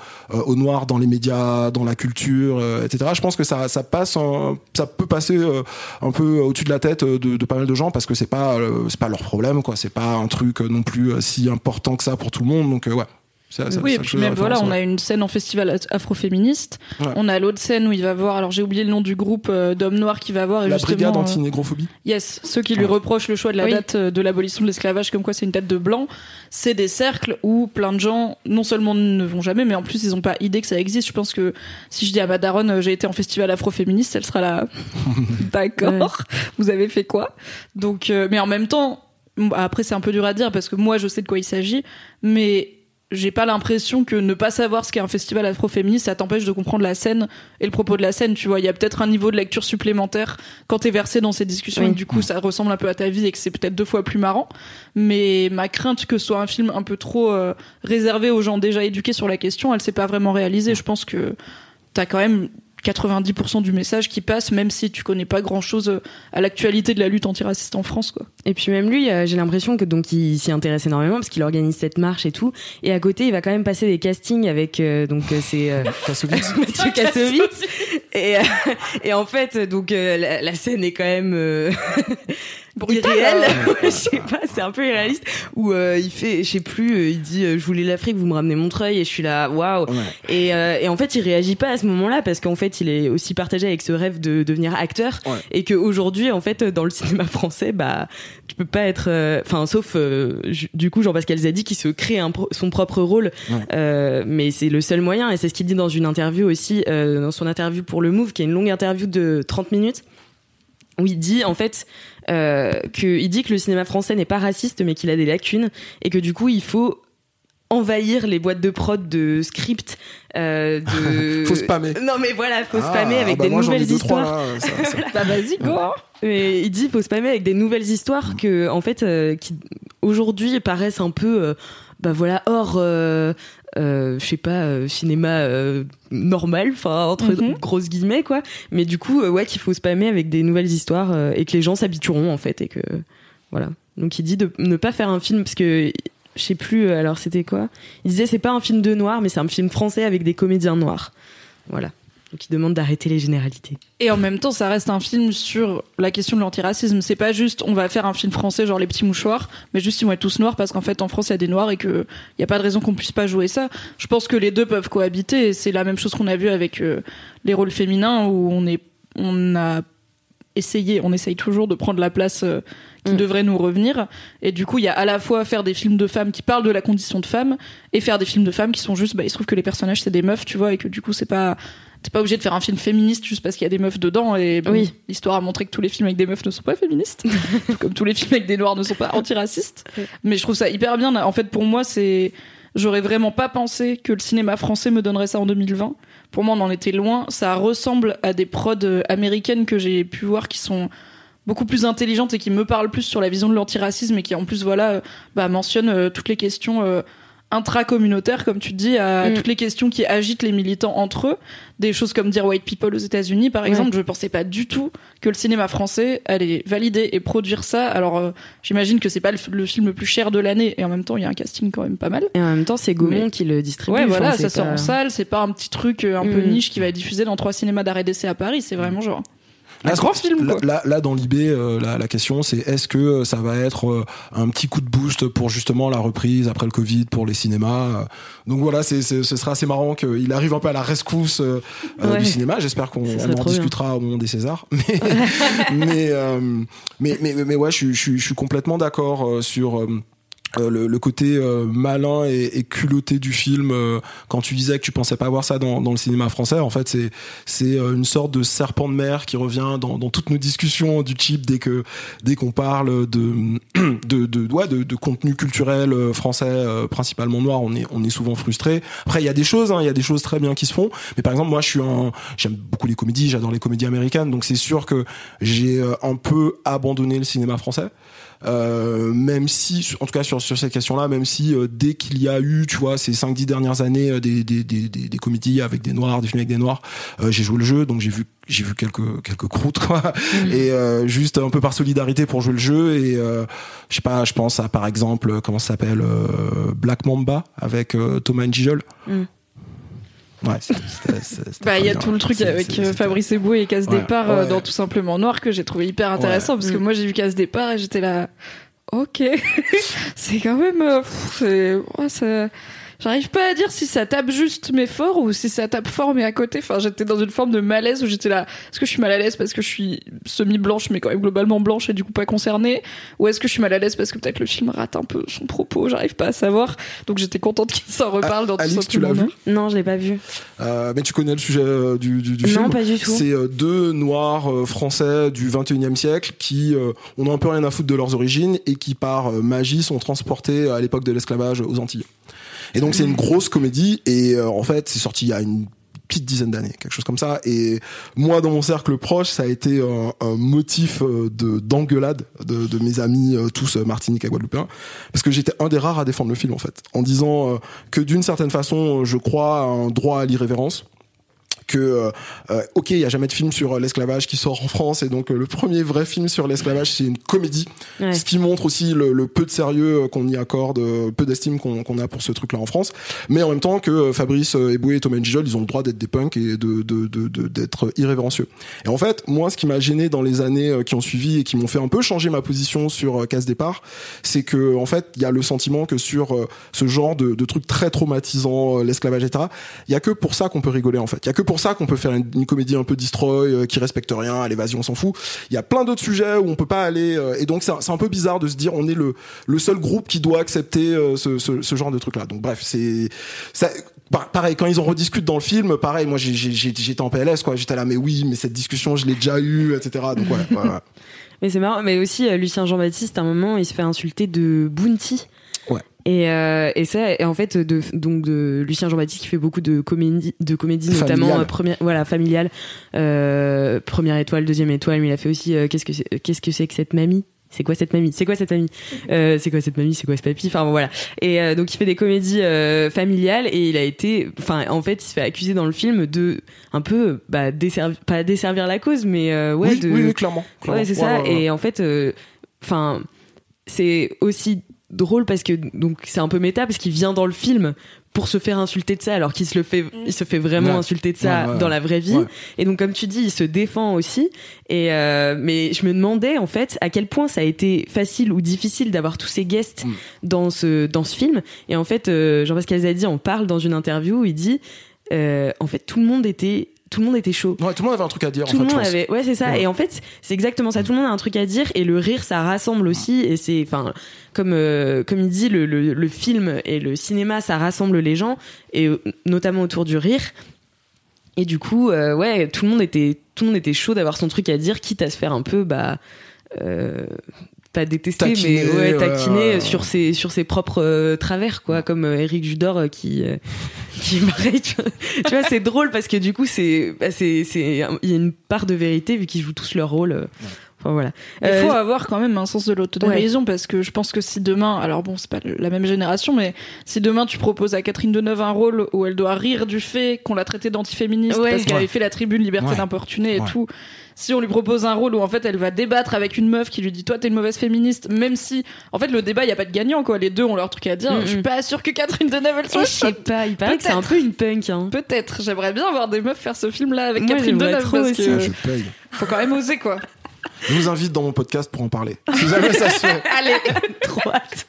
Speaker 3: aux noirs dans les médias, dans la culture, euh, etc. Je pense que ça, ça passe, ça peut passer euh, un peu au-dessus de la tête de, de, pas mal de gens parce que c'est pas, c'est pas leur problème, quoi. C'est pas un truc non plus si important que ça pour tout le monde. Donc ouais,
Speaker 1: oui, et puis même voilà, on a une scène en festival afroféministe. On a l'autre scène où il va voir, alors j'ai oublié le nom du groupe euh, d'hommes noirs qui va voir.
Speaker 3: la brigade euh, anti-négrophobie.
Speaker 1: yes, ceux qui lui reprochent le choix de la date euh, de l'abolition de l'esclavage, comme quoi c'est une date de blanc. C'est des cercles où plein de gens, non seulement ne vont jamais, mais en plus ils n'ont pas idée que ça existe. Je pense que si je dis à ma daronne, j'ai été en festival afroféministe, elle sera là. D'accord. Vous avez fait quoi? Donc, mais en même temps, après c'est un peu dur à dire parce que moi je sais de quoi il s'agit, mais j'ai pas l'impression que ne pas savoir ce qu'est un festival afroféministe, ça t'empêche de comprendre la scène et le propos de la scène. Tu vois, il y a peut-être un niveau de lecture supplémentaire quand t'es versé dans ces discussions et du coup ça ressemble un peu à ta vie et que c'est peut-être deux fois plus marrant. Mais ma crainte que ce soit un film un peu trop euh, réservé aux gens déjà éduqués sur la question, elle s'est pas vraiment réalisée. Je pense que t'as quand même 90% du message qui passe, même si tu connais pas grand chose euh, à l'actualité de la lutte antiraciste en France, quoi.
Speaker 2: Et puis même lui, euh, j'ai l'impression que donc il s'y intéresse énormément parce qu'il organise cette marche et tout. Et à côté, il va quand même passer des castings avec euh, donc c'est Mathieu Kassovitz. et et en fait, donc la, la, scène est quand même irréel. je sais pas, c'est un peu irréaliste. Où euh, il fait, je sais plus, euh, il dit, euh, je voulais l'Afrique, vous me ramenez Montreuil, et je suis là, waouh. Et, et en fait, il réagit pas à ce moment-là parce qu'en fait, il est aussi partagé avec ce rêve de devenir acteur, et qu'aujourd'hui, en fait, dans le cinéma français, bah, tu peux pas être, enfin, sauf du coup Jean-Pascal Zadi qui se crée un, son propre rôle, mais c'est le seul moyen, et c'est ce qu'il dit dans une interview aussi, dans son interview pour le Move, qui est une longue interview de 30 minutes où il dit en fait qu'il dit que le cinéma français n'est pas raciste mais qu'il a des lacunes et que du coup il faut envahir les boîtes de prod de script euh, de
Speaker 3: faut spammer.
Speaker 2: Non mais voilà faut ah, spammer avec bah des nouvelles histoires.
Speaker 1: bah vas-y quoi
Speaker 2: et il dit faut spammer avec des nouvelles histoires que en fait euh, qui aujourd'hui paraissent un peu bah voilà hors euh, je sais pas cinéma normal enfin entre
Speaker 1: Mhm.
Speaker 2: grosses guillemets quoi. Mais du coup ouais qu'il faut spammer avec des nouvelles histoires et que les gens s'habitueront en fait et que voilà. Donc il dit de ne pas faire un film parce que je sais plus alors c'était quoi? Il disait c'est pas un film de noir mais c'est un film français avec des comédiens noirs. Voilà donc il demande d'arrêter les généralités
Speaker 1: Et en même temps, ça reste un film sur la question de l'antiracisme. C'est pas juste on va faire un film français genre les petits mouchoirs, mais juste ils vont être tous noirs parce qu'en fait en France il y a des noirs et que y a pas de raison qu'on puisse pas jouer ça. Je pense que les deux peuvent cohabiter. et C'est la même chose qu'on a vu avec euh, les rôles féminins où on est on a essayé, on essaye toujours de prendre la place euh, qui
Speaker 2: Mm.
Speaker 1: devrait nous revenir. Et du coup, il y a à la fois faire des films de femmes qui parlent de la condition de femme et faire des films de femmes qui sont juste, bah, il se trouve que les personnages c'est des meufs, tu vois, et que du coup c'est pas T'es pas obligé de faire un film féministe juste parce qu'il y a des meufs dedans et bon,
Speaker 2: Oui.
Speaker 1: l'histoire a montré que tous les films avec des meufs ne sont pas féministes, comme tous les films avec des noirs ne sont pas antiracistes. Mais je trouve ça hyper bien. En fait, pour moi, c'est j'aurais vraiment pas pensé que le cinéma français me donnerait ça en 2020. Pour moi, on en était loin. Ça ressemble à des prods euh, américaines que j'ai pu voir qui sont beaucoup plus intelligentes et qui me parlent plus sur la vision de l'antiracisme et qui en plus voilà euh, bah, mentionnent euh, toutes les questions euh, intra-communautaires comme tu dis à
Speaker 2: Mm.
Speaker 1: toutes les questions qui agitent les militants entre eux. Des choses comme dire white people aux États-Unis par exemple je pensais pas du tout que le cinéma français allait valider et produire ça. Alors euh, j'imagine que c'est pas le, le film le plus cher de l'année. Et en même temps il y a un casting quand même pas mal.
Speaker 2: Et en même temps c'est Gaumont
Speaker 1: Mais-
Speaker 2: qui le distribue
Speaker 1: Ouais, voilà, ça sort en salle, c'est pas un petit truc euh, un peu
Speaker 2: Mm.
Speaker 1: niche qui va être diffusé dans trois cinémas d'arrêt d'essai à Paris, c'est vraiment genre un
Speaker 3: Là,
Speaker 1: grand
Speaker 3: c'est-
Speaker 1: film
Speaker 3: là,
Speaker 1: quoi.
Speaker 3: là, là, dans l'IB, euh, la, la question c'est est-ce que euh, ça va être euh, un petit coup de boost pour justement la reprise après le Covid pour les cinémas. Donc voilà, c'est, c'est- ce sera assez marrant qu'il arrive un peu à la rescousse euh,
Speaker 2: Ouais.
Speaker 3: du cinéma. J'espère qu'on on en
Speaker 2: bien.
Speaker 3: discutera au moment des Césars. Mais mais, mais, mais mais ouais, je, suis- je, suis- je suis complètement d'accord sur. Euh, le, le côté euh, malin et, et culotté du film euh, quand tu disais que tu pensais pas voir ça dans, dans le cinéma français en fait c'est c'est euh, une sorte de serpent de mer qui revient dans, dans toutes nos discussions du chip dès que dès qu'on parle de de de, ouais, de de contenu culturel euh, français principalement noir. On est on est souvent frustré. Après il y a des choses hein, il y a des choses très bien qui se font. Mais par exemple moi je suis un j'aime beaucoup les comédies j'adore les comédies américaines. Donc c'est sûr que j'ai un peu abandonné le cinéma français euh, même si, en tout cas sur, sur cette question-là, même si euh, dès qu'il y a eu, tu vois, ces 5-10 dernières années, euh, des, des, des, des, des comédies avec des noirs, des films avec des noirs, euh, j'ai joué le jeu, donc j'ai vu j'ai vu quelques quelques croûtes quoi. Et euh, juste un peu par solidarité pour jouer le jeu et euh, je sais pas je pense à par exemple comment ça s'appelle euh, Black Mamba avec euh, Thomas Njijol
Speaker 2: Mm.
Speaker 3: Ouais
Speaker 1: Bah, il y a tout le truc avec euh, Fabrice Eboué et Casse
Speaker 3: Ouais,
Speaker 1: Départ euh,
Speaker 3: ouais.
Speaker 1: dans Tout Simplement Noir que j'ai trouvé hyper intéressant parce que moi j'ai vu Casse Départ et j'étais là, ok, c'est quand même, euh, pff, c'est, ouais, ça- J'arrive pas à dire si ça tape juste mais fort ou si ça tape fort mais à côté. Enfin, j'étais dans une forme de malaise où j'étais là. Est-ce que je suis mal à l'aise parce que je suis semi-blanche mais quand même globalement blanche et du coup pas concernée? Ou est-ce que je suis mal à l'aise parce que peut-être le film rate un peu son propos? J'arrive pas à savoir. Donc j'étais contente qu'il s'en reparle dans tout
Speaker 3: Alix, tu l'as vu?
Speaker 2: Non je l'ai pas vu
Speaker 3: Euh, mais tu connais le sujet euh, du, du, du film?
Speaker 2: non pas du tout
Speaker 3: C'est euh, deux noirs euh, français du 21e siècle qui euh, ont un peu rien à foutre de leurs origines et qui par magie sont transportés à l'époque de l'esclavage aux Antilles. Et donc c'est une grosse comédie. Et euh, en fait c'est sorti il y a une petite dizaine d'années, quelque chose comme ça. Et moi, dans mon cercle proche, ça a été un, un motif euh, de d'engueulade de, de mes amis euh, tous euh, martiniques et guadeloupéens, parce que j'étais un des rares à défendre le film en fait, en disant euh, que d'une certaine façon, je crois à un droit à l'irrévérence que euh, euh, ok il y a jamais de film sur euh, l'esclavage qui sort en France et donc le premier vrai film sur l'esclavage c'est une comédie.
Speaker 2: Ouais.
Speaker 3: ce qui montre aussi le, le peu de sérieux qu'on y accorde peu d'estime qu'on qu'on a pour ce truc là en France. Mais en même temps que Fabrice Eboué et Thomas Njijol ils ont le droit d'être des punks et de de- de- de- d'être irrévérencieux. Et en fait moi ce qui m'a gêné dans les années qui ont suivi et qui m'ont fait un peu changer ma position sur Casse Départ c'est que en fait il y a le sentiment que sur ce genre de, de trucs très traumatisants l'esclavage etc il y a que pour ça qu'on peut rigoler en fait. Il y a que pour ça qu'on peut faire une, comédie un peu destroy euh, qui respecte rien à l'évasion on s'en fout il y a plein d'autres sujets où on peut pas aller euh, et donc c'est un- peu bizarre de se dire on est le le seul groupe qui doit accepter euh, ce, ce, genre de truc là donc bref c'est ça par- pareil quand ils en rediscutent dans le film pareil moi j'étais en PLS quoi j'étais là mais oui mais cette discussion je l'ai déjà eu etc donc ouais, ouais.
Speaker 2: Mais c'est marrant, mais aussi Lucien Jean-Baptiste, à un moment, il se fait insulter de Bounty. Et, euh, et ça, et en fait, de, donc de Lucien Jean-Baptiste qui fait beaucoup de comédie, de comédie notamment euh, première, voilà, familiale, euh, première étoile, deuxième étoile, mais il a fait aussi euh, qu'est-ce que c'est, qu'est-ce que c'est que cette mamie? C'est quoi cette mamie? C'est quoi cette mamie? Euh, C'est quoi cette mamie? C'est quoi ce papy? Enfin bon, voilà. Et euh, donc il fait des comédies euh, familiales et il a été, enfin en fait il se fait accuser dans le film de un peu bah desservir, pas desservir la cause, mais euh, ouais
Speaker 3: oui,
Speaker 2: de,
Speaker 3: oui, oui, clairement. clairement.
Speaker 2: ouais c'est
Speaker 3: Ouais,
Speaker 2: ça.
Speaker 3: ouais, ouais.
Speaker 2: Et en fait, euh, enfin c'est aussi drôle parce que donc c'est un peu méta parce qu'il vient dans le film pour se faire insulter de ça alors qu'il se le fait il se fait vraiment
Speaker 3: Ouais.
Speaker 2: insulter de ça
Speaker 3: Ouais, ouais,
Speaker 2: dans la vraie vie
Speaker 3: Ouais.
Speaker 2: et donc comme tu dis il se défend aussi et euh, mais je me demandais en fait à quel point ça a été facile ou difficile d'avoir tous ces guests
Speaker 3: Mm.
Speaker 2: dans ce dans ce film et en fait euh, Jean-Pascal Zadi en parle dans une interview où il dit euh, en fait tout le monde était tout le monde était chaud.
Speaker 3: Ouais, tout le monde avait un truc à dire.
Speaker 2: tout
Speaker 3: en
Speaker 2: le monde avait ouais c'est ça.
Speaker 3: Ouais.
Speaker 2: et en fait c'est exactement ça. Tout le monde a un truc à dire et le rire ça rassemble aussi. Et c'est enfin comme euh, comme il dit le, le, le film et le cinéma ça rassemble les gens et euh, notamment autour du rire. Et du coup euh, ouais tout le monde était tout le monde était chaud d'avoir son truc à dire quitte à se faire un peu bah euh, pas détester
Speaker 3: Taquiner,
Speaker 2: mais ouais
Speaker 3: ouais.
Speaker 2: sur ses sur ses propres euh, travers quoi comme euh, Eric Judor euh, qui qui pareil tu vois, c'est drôle parce que du coup c'est bah, c'est c'est il y a une part de vérité vu qu'ils jouent tous leur rôle. Enfin voilà
Speaker 1: Il
Speaker 2: Euh,
Speaker 1: faut avoir quand même un sens de l'autodérision parce que je pense que si demain, alors bon, c'est pas la même génération, mais si demain tu proposes à Catherine Deneuve un rôle où elle doit rire du fait qu'on l'a traitée d'antiféministe
Speaker 2: Ouais.
Speaker 1: parce qu'elle
Speaker 3: Ouais.
Speaker 1: avait fait la tribune liberté
Speaker 3: Ouais.
Speaker 1: d'importuner et
Speaker 3: Ouais.
Speaker 1: tout, si on lui propose un rôle où en fait elle va débattre avec une meuf qui lui dit toi t'es une mauvaise féministe, même si en fait le débat il y a pas de gagnant quoi, les deux ont leur truc à dire.
Speaker 2: Mm,
Speaker 1: Je suis pas sûre que Catherine Deneuve elle soit
Speaker 2: je sais pas il paraît que c'est un
Speaker 1: Peut-être.
Speaker 2: peu une punk hein.
Speaker 1: Peut-être, j'aimerais bien voir des meufs faire ce film là avec
Speaker 2: Moi,
Speaker 1: Catherine Deneuve
Speaker 2: trop
Speaker 1: parce
Speaker 2: aussi.
Speaker 1: que
Speaker 3: Ah, je paye.
Speaker 1: faut quand même oser quoi.
Speaker 3: Je vous invite dans mon podcast pour en parler. Si jamais ça se fait.
Speaker 2: Allez, trop hâte.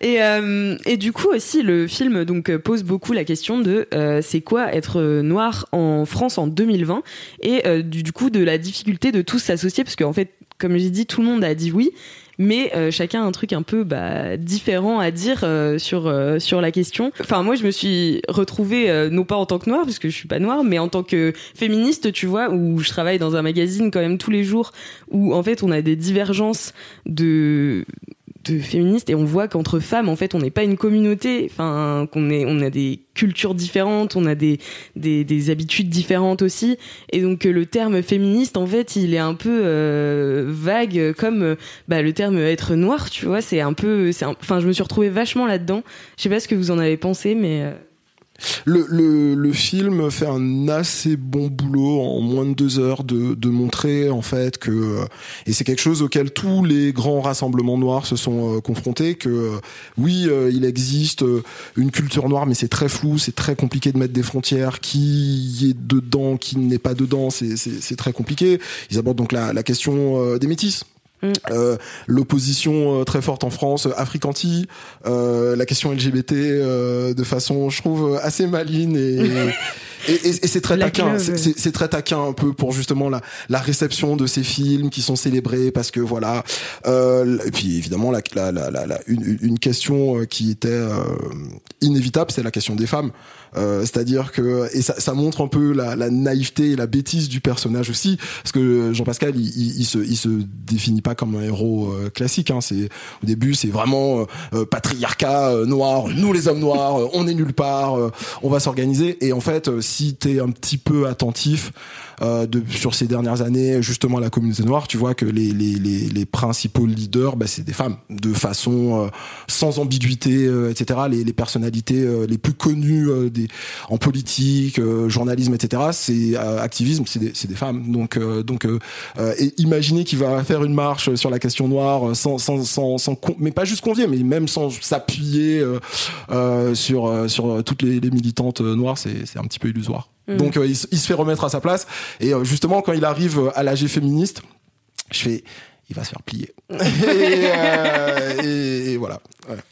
Speaker 2: Et, euh, et du coup aussi le film donc euh, pose beaucoup la question de euh, c'est quoi être noir en France en 2020 et euh, du, du coup de la difficulté de tous s'associer parce qu'en fait comme j'ai dit tout le monde a dit oui mais euh, chacun a un truc un peu bah, différent à dire euh, sur euh, sur la question. Enfin moi je me suis retrouvée non pas en tant que noire parce que je suis pas noire mais en tant que féministe tu vois où je travaille dans un magazine quand même tous les jours où en fait on a des divergences de de féministes et on voit qu'entre femmes en fait on n'est pas une communauté. Enfin qu'on est on a des cultures différentes on a des, des des habitudes différentes aussi. Et donc euh, le terme féministe en fait il est un peu euh, vague comme euh, bah, le terme être noir tu vois. C'est un peu c'est enfin je me suis retrouvée vachement là dedans je sais pas ce que vous en avez pensé mais euh,
Speaker 3: Le, le, le film fait un assez bon boulot en moins de deux heures de, de montrer en fait que euh, et c'est quelque chose auquel tous les grands rassemblements noirs se sont euh, confrontés que euh, oui euh, il existe une culture noire mais c'est très flou c'est très compliqué de mettre des frontières. Qui est dedans qui n'est pas dedans c'est très compliqué. Ils abordent donc la, la question des métis
Speaker 2: Mm.
Speaker 3: Euh, l'opposition euh, très forte en France, euh, Africanti, euh, la question LGBT euh, de façon, je trouve, assez maligne et, et, et- et c'est très
Speaker 2: La
Speaker 3: taquin. C'est- très taquin un peu pour justement la, la réception de ces films qui sont célébrés parce que voilà. Euh, et puis évidemment, la, la, la, une, une question euh, qui était euh, inévitable, c'est la question des femmes. Euh, C'est-à-dire que et ça, ça montre un peu la, la naïveté et la bêtise du personnage aussi, parce que Jean-Pascal, il, il, il se, il se définit pas comme un héros euh, classique. Hein. C'est au début, c'est vraiment euh, euh, patriarcat euh, noir, nous les hommes noirs, on est nulle part, euh, on va s'organiser. Et en fait, si t'es un petit peu attentif euh, sur ces dernières années, justement à la communauté noire, tu vois que les, principaux leaders, bah, c'est des femmes, de façon euh, sans ambiguïté, euh, etc. Les, personnalités les plus connues en politique, journalisme, etc. C'est activisme, c'est des, femmes. Donc, donc, imaginez qu'il va faire une marche sur la question noire sans, sans, sans, mais pas juste convier, mais même sans s'appuyer sur toutes les, les militantes noires, c'est un petit peu illusoire.
Speaker 2: Mhm.
Speaker 3: Donc, euh, il, se- il se fait remettre à sa place. Et euh, justement, quand il arrive à l'AG féministe, je fais, il va se faire plier. et, euh, et- et voilà. voilà.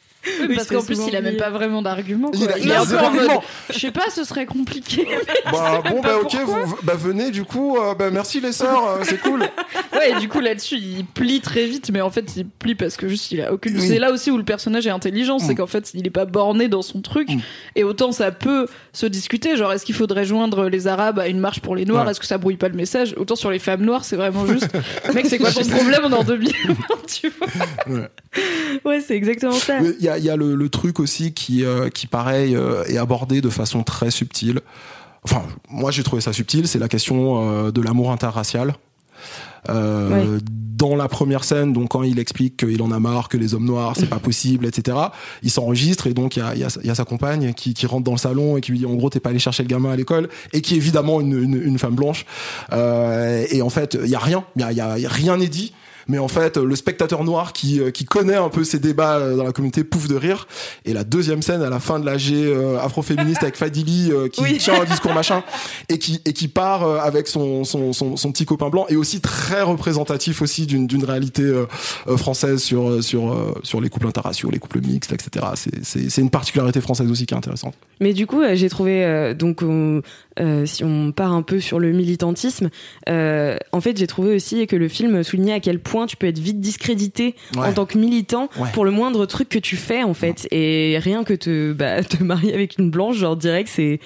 Speaker 2: Oui,
Speaker 1: parce qu'en plus, il a même pas vraiment d'argument.
Speaker 3: Il a-
Speaker 1: Il,
Speaker 3: a zéro argument.
Speaker 1: je sais pas, ce serait compliqué.
Speaker 3: Bah, bon, bah ok, vous, bah venez du coup, euh, bah merci les sœurs, euh, c'est cool.
Speaker 1: ouais, et du coup, là-dessus, il plie très vite, mais en fait, il plie parce que juste, il a aucune.
Speaker 3: Oui.
Speaker 1: C'est là aussi où le personnage est intelligent, c'est
Speaker 3: Mm.
Speaker 1: qu'en fait, il est pas borné dans son truc.
Speaker 3: Mm.
Speaker 1: Et autant ça peut se discuter, genre, est-ce qu'il faudrait joindre les Arabes à une marche pour les Noirs?
Speaker 3: Ouais.
Speaker 1: Est-ce que ça brouille pas le message? Autant sur les femmes noires, c'est vraiment juste. Mec, c'est quoi ton problème? On est en 2020, tu vois.
Speaker 2: ouais c'est exactement ça
Speaker 3: Mais Il y a, il y a le, le truc aussi qui, euh, qui pareil, euh, est abordé de façon très subtile. Enfin, moi j'ai trouvé ça subtil, c'est la question euh, de l'amour interracial. Euh, Dans la première scène, donc quand il explique qu'il en a marre, que les hommes noirs c'est pas possible, etc. Il s'enregistre et donc il y a, y, a, y a, sa compagne qui, qui, rentre dans le salon et qui lui dit en gros t'es pas allé chercher le gamin à l'école et qui est évidemment une, une, une femme blanche. Euh, et en fait il y a rien, il y a, y a rien n'est dit mais en fait le spectateur noir qui, euh, qui connaît un peu ces débats euh, dans la communauté pouffe de rire. Et la deuxième scène à la fin de l'AG euh, afroféministe avec Fadili qui oui. tient un discours machin et qui et qui part avec son, son, son, son, petit copain blanc et aussi très représentatif aussi d'une réalité française sur sur sur les couples interraciaux les couples mixtes etc c'est une particularité française aussi qui est intéressante.
Speaker 2: Mais du coup j'ai trouvé donc euh, si on part un peu sur le militantisme, euh, en fait, j'ai trouvé aussi que le film soulignait à quel point tu peux être vite discrédité ouais. en tant que militant ouais. pour le moindre truc que tu fais, en fait. Et rien que te, bah, te marier avec une blanche, genre direct, c'est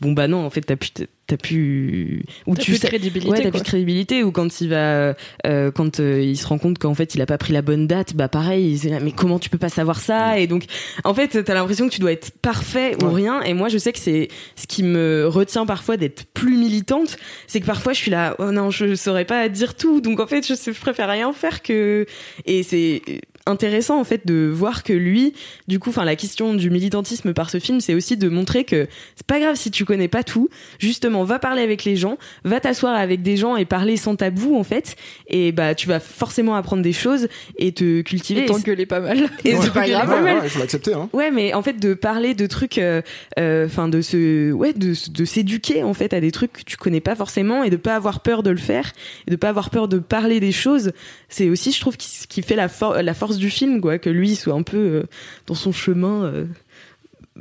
Speaker 2: bon bah non en fait t'as pu t'as pu
Speaker 1: ou tu plus de crédibilité
Speaker 2: ouais t'as plus de crédibilité ou quand il va euh, quand euh, il se rend compte qu'en fait il a pas pris la bonne date bah pareil il là, mais comment tu peux pas savoir ça? Et donc en fait t'as l'impression que tu dois être parfait ouais. ou rien et moi je sais que c'est ce qui me retient parfois d'être plus militante c'est que parfois je suis là oh non je saurais pas dire tout donc en fait je, sais, je préfère rien faire que et c'est intéressant en fait de voir que lui, du coup, enfin la question du militantisme par ce film, c'est aussi de montrer que c'est pas grave si tu connais pas tout. Justement, va parler avec les gens, va t'asseoir avec des gens et parler sans tabou en fait, et bah tu vas forcément apprendre des choses et te cultiver.
Speaker 1: Et t'engueuler pas mal.
Speaker 2: Et ouais, c'est pas grave.
Speaker 3: Ouais, ouais, il faut l'accepter. Hein.
Speaker 2: Ouais, mais en fait de parler de trucs, enfin euh, euh, de se, ouais, de, de s'éduquer en fait à des trucs que tu connais pas forcément et de pas avoir peur de le faire et de pas avoir peur de parler des choses, c'est aussi je trouve qui, qui fait la, for la force du film quoi que lui soit un peu euh, dans son chemin euh,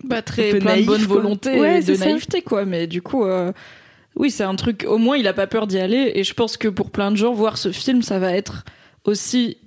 Speaker 1: bah, très plein naïf, de bonne quoi. volonté ouais, et de naïveté ça. quoi mais du coup euh, oui c'est un truc au moins il a pas peur d'y aller et je pense que pour plein de gens voir ce film ça va être aussi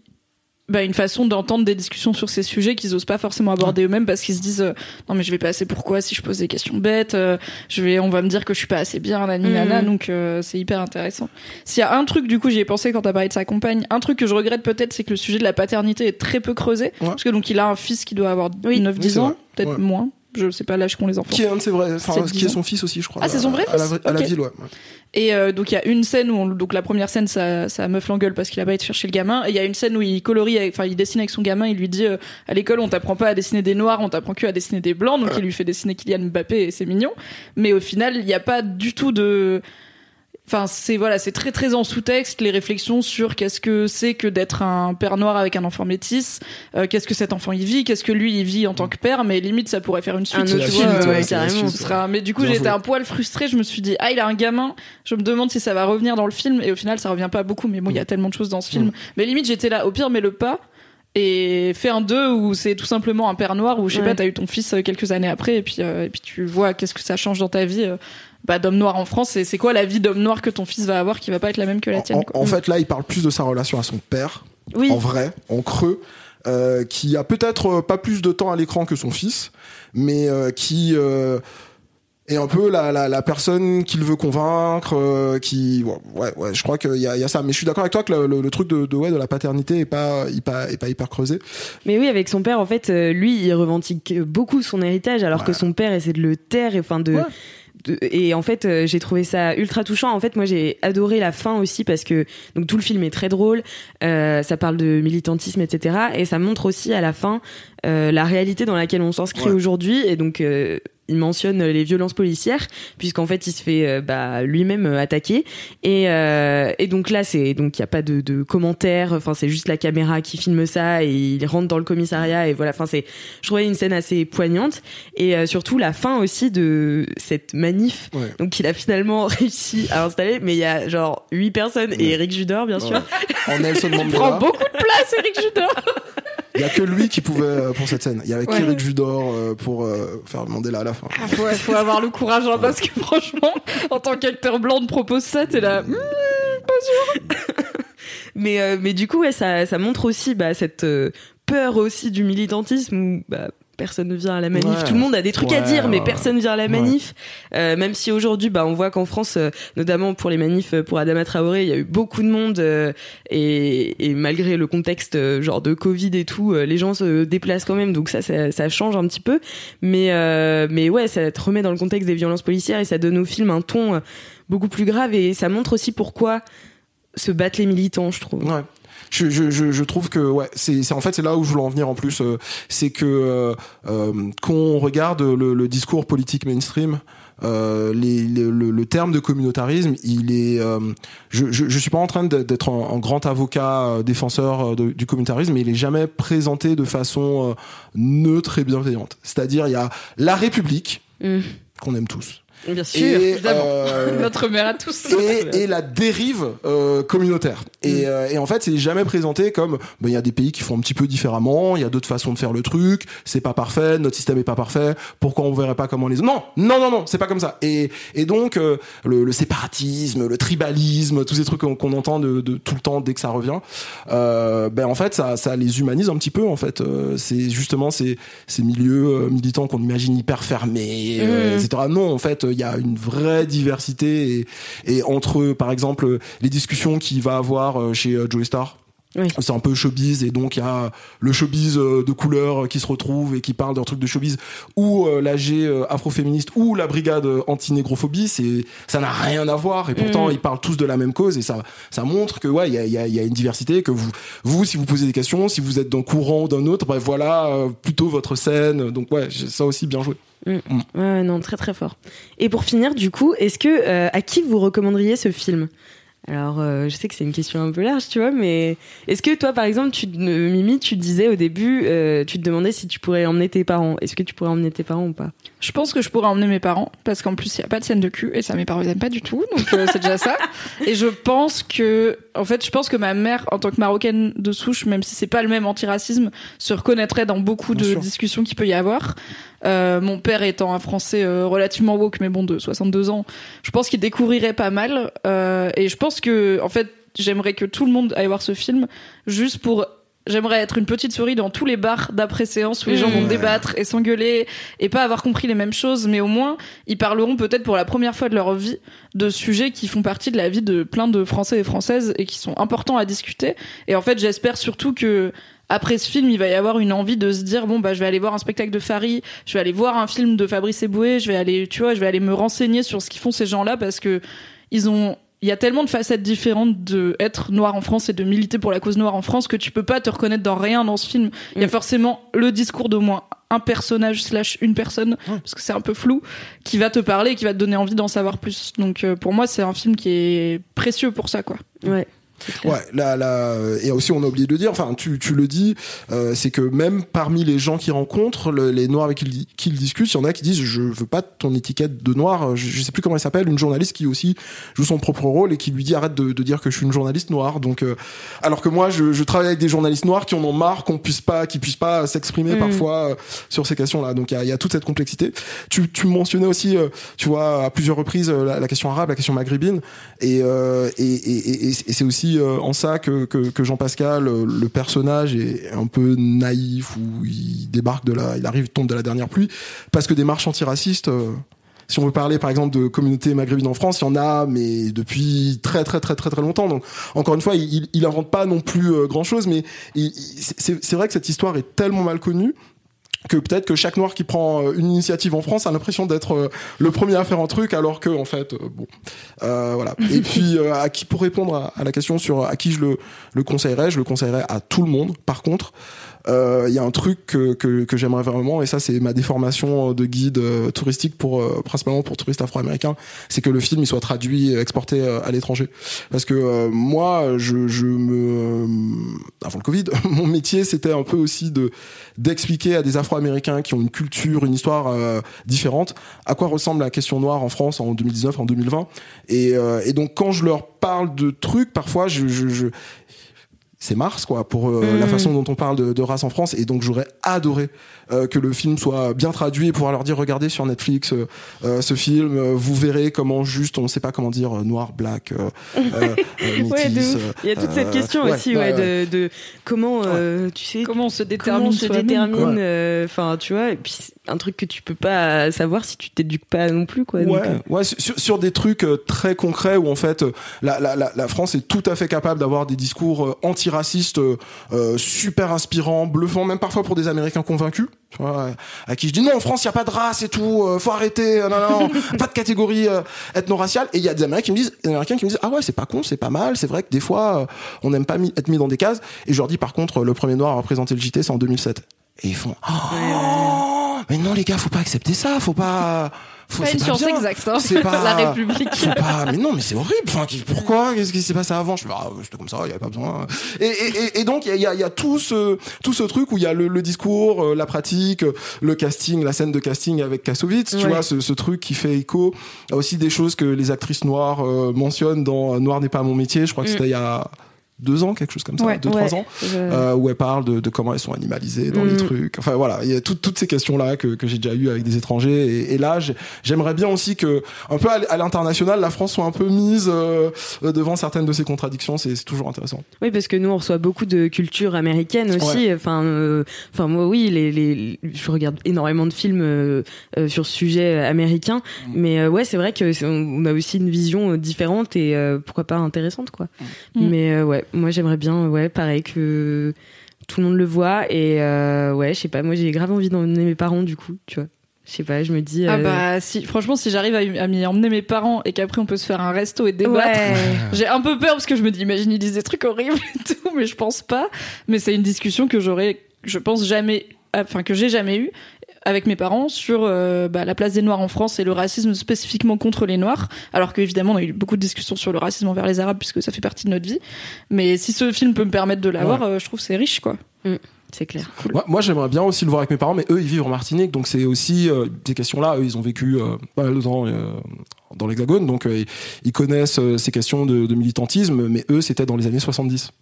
Speaker 1: bah, une façon d'entendre des discussions sur ces sujets qu'ils osent pas forcément aborder eux-mêmes parce qu'ils se disent euh, non mais je vais pas assez pourquoi si je pose des questions bêtes euh, je vais on va me dire que je suis pas assez bien nani nana mmh. donc euh, c'est hyper intéressant s'il y a un truc du coup j'y ai pensé quand t'as parlé de sa compagne un truc que je regrette peut-être c'est que le sujet de la paternité est très peu creusé ouais. parce que donc il a un fils qui doit avoir oui. 9 10 oui, ans peut-être ouais. moins je sais pas l'âge qu'ont les enfants.
Speaker 3: Qui est un de ses vrais, enfin, qui est son fils aussi, je crois.
Speaker 1: Ah, c'est son vrai
Speaker 3: fils à, la, ville, ouais.
Speaker 1: Et euh, donc il y a une scène où, on, donc la première scène, sa, sa meuf l'engueule parce qu'il a pas été chercher le gamin. Et il y a une scène où il colorie, enfin il dessine avec son gamin. Il lui dit euh, à l'école, on t'apprend pas à dessiner des noirs, on t'apprend que à dessiner des blancs. Donc ouais. il lui fait dessiner Kylian Mbappé et c'est mignon. Mais au final, il n'y a pas du tout de Enfin, c'est voilà, c'est très très en sous-texte les réflexions sur qu'est-ce que c'est que d'être un père noir avec un enfant métis, euh, qu'est-ce que cet enfant il vit, qu'est-ce que lui il vit en tant que père, mais limite ça pourrait faire une suite.
Speaker 2: Un autre film, ouais, ouais, carrément.
Speaker 1: Ce sera. Mais du coup, j'étais un poil frustrée. Je me suis dit, ah, il a un gamin. Je me demande si ça va revenir dans le film. Et au final, ça revient pas beaucoup. Mais bon, il y a tellement de choses dans ce film. Mais limite, j'étais là. Au pire, mais le pas et fais un 2 où c'est tout simplement un père noir où je sais ouais. pas t'as eu ton fils euh, quelques années après et puis euh, et puis tu vois qu'est-ce que ça change dans ta vie euh, bah, d'homme noir en France et c'est quoi la vie d'homme noir que ton fils va avoir qui va pas être la même que la tienne
Speaker 3: en, en, fait là il parle plus de sa relation à son père
Speaker 1: oui.
Speaker 3: en vrai en creux euh, qui a peut-être pas plus de temps à l'écran que son fils mais euh, qui et un peu la, la, la personne qu'il veut convaincre, euh, qui ouais ouais, je crois qu'il y a, y a ça. Mais je suis d'accord avec toi que le, le, le truc de, de, ouais de la paternité est pas est pas est pas hyper creusé.
Speaker 2: Mais oui, avec son père, en fait, euh, lui, il revendique beaucoup son héritage, alors ouais. que son père essaie de le taire, et enfin de. Ouais. Et en fait, euh, j'ai trouvé ça ultra touchant. En fait, moi, j'ai adoré la fin aussi parce que donc tout le film est très drôle. Euh, ça parle de militantisme, etc. Et ça montre aussi à la fin euh, la réalité dans laquelle on s'inscrit ouais. aujourd'hui. Et donc, euh, il mentionne les violences policières puisqu'en fait il se fait euh, bah, lui-même euh, attaquer. Et, euh, et donc là c'est donc il y a pas de, de commentaires. Enfin c'est juste la caméra qui filme ça et il rentre dans le commissariat et voilà. Enfin c'est je trouvais une scène assez poignante. Et euh, surtout la fin aussi de cette manif.
Speaker 3: Ouais.
Speaker 2: donc qu'il a finalement réussi à installer. Mais il y a genre huit personnes ouais. et Eric Judor bien sûr.
Speaker 3: en Nelson Mandela
Speaker 1: prend beaucoup de place Eric Judor
Speaker 3: il y a que lui qui pouvait pour cette scène il y avait ouais. Eric Judor pour faire Mandela à la fin
Speaker 1: ah, faut, faut avoir le courage hein, parce que franchement, en tant qu'acteur blanc, de propose ça, t'es là, mmm, pas sûr.
Speaker 2: mais euh, mais du coup, ouais, ça ça montre aussi bah, cette euh, peur aussi du militantisme où bah, personne ne vient à la manif. Ouais. Tout le monde a des trucs ouais, à dire, mais personne ne vient à la manif. Euh, même si aujourd'hui, bah, on voit qu'en France, euh, notamment pour les manifs euh, pour Adama Traoré, il y a eu beaucoup de monde euh, et, et, malgré le contexte euh, genre de Covid et tout, les gens se déplacent quand même. Donc ça, ça, ça change un petit peu. Mais mais ouais, ça te remet dans le contexte des violences policières et ça donne au film un ton beaucoup plus grave et ça montre aussi pourquoi se battent les militants, je trouve.
Speaker 3: Ouais. Je, je, je, trouve que ouais, c'est en fait c'est là où je voulais en venir en plus, c'est que euh, quand on regarde le, le discours politique mainstream, euh, les, le, le, terme de communautarisme, il est. Euh, je, je, je, suis pas en train d'être un, grand avocat euh, défenseur du communautarisme, mais il est jamais présenté de façon neutre et bienveillante. C'est-à-dire, il y a la République mmh. qu'on aime tous.
Speaker 2: Bien sûr,
Speaker 1: euh, notre mère à tous.
Speaker 3: Et, et la dérive euh, communautaire. Et, mm. euh, et, en fait, c'est jamais présenté comme ben, il y a des pays qui font un petit peu différemment, il y a d'autres façons de faire le truc, c'est pas parfait, notre système est pas parfait. Pourquoi on verrait pas comment les non, non, non, non, c'est pas comme ça. Et, et donc euh, le, le, séparatisme, le tribalisme, tous ces trucs qu'on entend de, de, tout le temps dès que ça revient, euh, ben en fait, ça, ça les humanise un petit peu. En fait, c'est justement ces, ces milieux militants qu'on imagine hyper fermés, mm. etc. Non, en fait il y a une vraie diversité et, et entre par exemple les discussions qu'il va avoir euh, chez euh, Joey Star c'est un peu showbiz et donc il y a le showbiz euh, de couleur qui se retrouve et qui parle d'un truc de showbiz ou euh, l'AG euh, afroféministe ou la brigade anti-négrophobie, c'est ça n'a rien à voir et pourtant mm. ils parlent tous de la même cause et ça ça montre que ouais il y a, y, a, y a, une diversité que vous vous si vous posez des questions, si vous êtes d'un courant ou d'un autre, bref voilà plutôt votre scène donc ouais ça aussi bien joué.
Speaker 2: Mm. Mm. Ouais non très très fort. Et pour finir du coup, est-ce que à qui vous recommanderiez ce film? Alors, euh, je sais que c'est une question un peu large, tu vois, mais est-ce que toi, par exemple, tu, Mimi, tu disais au début, euh, tu te demandais si tu pourrais emmener tes parents. Est-ce que tu pourrais emmener tes parents ou pas?
Speaker 1: Je pense que je pourrais emmener mes parents, parce qu'en plus, il n'y a pas de scène de cul, et ça, mes parents n'aiment pas du tout, donc euh, c'est déjà ça. Et je pense que, en fait, je pense que ma mère, en tant que marocaine de souche, même si c'est pas le même antiracisme, se reconnaîtrait dans beaucoup de discussions qu'il peut y avoir. Euh, mon père étant un Français euh, relativement woke, mais bon, de 62 ans, je pense qu'il découvrirait pas mal. Euh, et je pense que, en fait, j'aimerais que tout le monde aille voir ce film, juste pour j'aimerais être une petite souris dans tous les bars d'après séance où les gens vont mmh. débattre et s'engueuler et pas avoir compris les mêmes choses, mais au moins ils parleront peut-être pour la première fois de leur vie de sujets qui font partie de la vie de plein de Français et Françaises et qui sont importants à discuter. Et en fait, j'espère surtout que après ce film, il va y avoir une envie de se dire bon bah je vais aller voir un spectacle de Farid, je vais aller voir un film de Fabrice Eboué, je vais aller tu vois, je vais aller me renseigner sur ce qu'ils font ces gens-là parce que ils ont il y a tellement de facettes différentes de être noir en France et de militer pour la cause noire en France que tu peux pas te reconnaître dans rien dans ce film. Il y a mm. forcément le discours d'au moins un personnage slash une personne parce que c'est un peu flou qui va te parler et qui va te donner envie d'en savoir plus. Donc euh, pour moi c'est un film qui est précieux pour ça quoi.
Speaker 2: Ouais.
Speaker 3: Ouais, là, là, et aussi on a oublié de le dire, enfin tu, tu le dis, euh, c'est que même parmi les gens qui rencontrent, les noirs avec qui, ils discutent, il y en a qui disent je veux pas ton étiquette de noir, je, je sais plus comment elle s'appelle, une journaliste qui aussi joue son propre rôle et qui lui dit arrête de, de dire que je suis une journaliste noire. Donc euh, alors que moi je, je, travaille avec des journalistes noirs qui en ont marre qu'on puisse pas, qui puissent pas s'exprimer mm. parfois euh, sur ces questions-là. Donc il y a, y a, toute cette complexité. Tu, tu mentionnais aussi, tu vois, à plusieurs reprises la, la, question arabe, la question maghrébine, et, et, et, et c'est aussi euh, en ça que, que, Jean Pascal, euh, le personnage est un peu naïf ou il débarque de la, il arrive, tombe de la dernière pluie, parce que des marches antiracistes. Euh, si on veut parler par exemple de communauté maghrébine en France, il y en a, mais depuis très très très très très longtemps. Donc encore une fois, il, il invente pas non plus grand chose, mais c'est vrai que cette histoire est tellement mal connue que peut-être que chaque noir qui prend euh, une initiative en France a l'impression d'être euh, le premier à faire un truc alors que en fait euh, bon. Euh, voilà. Et puis à qui pour répondre à, la question sur à qui je le, le conseillerais je le conseillerais à tout le monde. Par contre il euh, y a un truc que, que, que j'aimerais vraiment, et ça c'est ma déformation de guide euh, touristique pour euh, principalement pour touristes afro-américains, c'est que le film il soit traduit, exporté à l'étranger. Parce que moi, je, je me avant le Covid, mon métier c'était un peu aussi de d'expliquer à des Afro-Américains qui ont une culture, une histoire différente, à quoi ressemble la question noire en France en 2019, en 2020. Et, et donc quand je leur parle de trucs, parfois je, je, je c'est Mars quoi pour euh, la mm. façon dont on parle de, de, race en France. Et donc j'aurais adoré euh, que le film soit bien traduit et pouvoir leur dire regardez sur Netflix euh, euh ce film vous verrez comment juste on sait pas comment dire noir black métis,
Speaker 2: il y a toute cette question aussi ouais, de, de, comment tu sais
Speaker 1: comment on se détermine
Speaker 2: se détermine enfin tu vois et puis un truc que tu peux pas savoir si tu t'éduques pas non plus quoi
Speaker 3: ouais, ouais sur, sur, des trucs très concrets où en fait la, la, la, la France est tout à fait capable d'avoir des discours anti antiraciste super inspirant, bluffant, même parfois pour des Américains convaincus. Tu vois, à qui je dis non en France il y a pas de race et tout, faut arrêter, non non, pas de catégorie ethno-raciale. Et il y a des Américains qui me disent, des Américains qui me disent ah ouais c'est pas con, c'est pas mal, c'est vrai que des fois on n'aime pas être mis dans des cases. Et je leur dis par contre le premier noir à représenter le JT c'est en 2007. Et ils font oh, mais non les gars faut pas accepter ça, faut pas
Speaker 1: faut, pas une science exacte, hein. c'est pas la République.
Speaker 3: Pas, mais non, mais c'est horrible. Enfin, pourquoi? Qu'est-ce qui s'est passé avant? Je ah, c'était comme ça, il y avait pas besoin. Et, et, et donc il y a, y a, tout ce tout ce truc où il y a le, le, discours, euh, la pratique, le casting, la scène de casting avec Kassovitz, tu vois, ce, ce, truc qui fait écho a aussi des choses que les actrices noires euh, mentionnent dans Noir n'est pas mon métier. Je crois que mm. c'était il y a deux ans, quelque chose comme ça, deux, trois ans, euh, où elle parle de, de, comment elles sont animalisées dans les mm. trucs. Enfin voilà, il y a toutes ces questions-là que, que j'ai déjà eues avec des étrangers. Et, et là, j'aimerais bien aussi que, un peu à l'international, la France soit un peu mise euh, devant certaines de ces contradictions. C'est toujours intéressant.
Speaker 2: Oui, parce que nous, on reçoit beaucoup de culture américaine aussi. Enfin, euh, enfin moi, oui, les, les, je regarde énormément de films euh, sur ce sujet américain. Mm. Mais ouais, c'est vrai que on a aussi une vision différente et pourquoi pas intéressante, quoi. Mm. Mais ouais moi j'aimerais bien, ouais, pareil que tout le monde le voit et euh, ouais, je sais pas, moi j'ai grave envie d'emmener mes parents du coup, tu vois. Je sais pas, je me dis.
Speaker 1: Ah euh, bah si, franchement, si j'arrive à, m'y emmener mes parents et qu'après on peut se faire un resto et débattre, j'ai un peu peur parce que je me dis, imagine ils disent des trucs horribles et tout, mais je pense pas. Mais c'est une discussion que j'aurais, je pense jamais, enfin que j'ai jamais eu avec mes parents sur euh, bah, la place des Noirs en France et le racisme spécifiquement contre les Noirs. Alors qu'évidemment, on a eu beaucoup de discussions sur le racisme envers les Arabes puisque ça fait partie de notre vie. Mais si ce film peut me permettre de l'avoir, euh, je trouve c'est riche, quoi.
Speaker 2: Mm. C'est clair.
Speaker 3: Moi, j'aimerais bien aussi le voir avec mes parents, mais eux, ils vivent en Martinique, donc c'est aussi euh, des questions-là. Eux, ils ont vécu pas mal de temps dans l'Hexagone, donc ils connaissent ces questions de, de, militantisme, mais eux, c'était dans les années 70.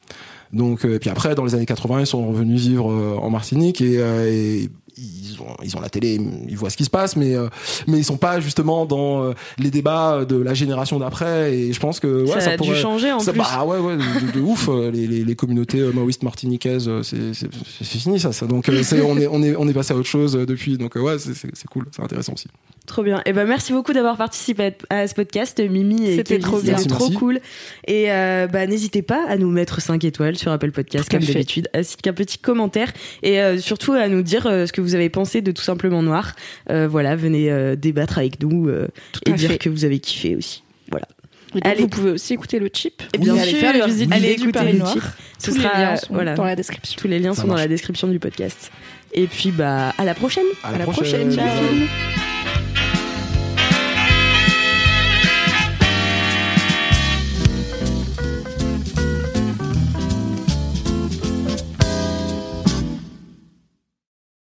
Speaker 3: Donc, et puis après, dans les années 80, ils sont revenus vivre en Martinique et, et ils ont, ils ont la télé, ils voient ce qui se passe, mais euh, mais ils sont pas justement dans euh, les débats de la génération d'après. Et je pense que
Speaker 2: ouais,
Speaker 3: ça,
Speaker 2: a dû changer en plus.
Speaker 3: Bah ouais, ouais, de, ouf. Euh, les, les, les communautés maoïstes martiniquaises, c'est fini ça. ça. Donc on est on est on est passé à autre chose depuis. Donc ouais, c'est cool, c'est intéressant aussi.
Speaker 2: Trop bien. Et eh ben merci beaucoup d'avoir participé à ce podcast, Mimi et
Speaker 1: C'était trop bien,
Speaker 2: trop cool. Et bah n'hésitez pas à nous mettre 5 étoiles sur Apple Podcast comme d'habitude, ainsi qu'un petit commentaire et surtout à nous dire ce que vous avez pensé de Tout simplement Noir. Euh, voilà, venez euh, débattre avec nous euh, et dire que vous avez kiffé aussi. Voilà.
Speaker 1: Allez. Vous pouvez aussi écouter le chip.
Speaker 2: Et bien allez faire les visites
Speaker 1: allez écouter le chip.
Speaker 2: Ce Tous sera,
Speaker 1: les liens sont voilà. dans la description.
Speaker 2: Tous les liens sont dans la description du podcast. Et puis bah à la prochaine.
Speaker 3: À la, prochaine. prochaine.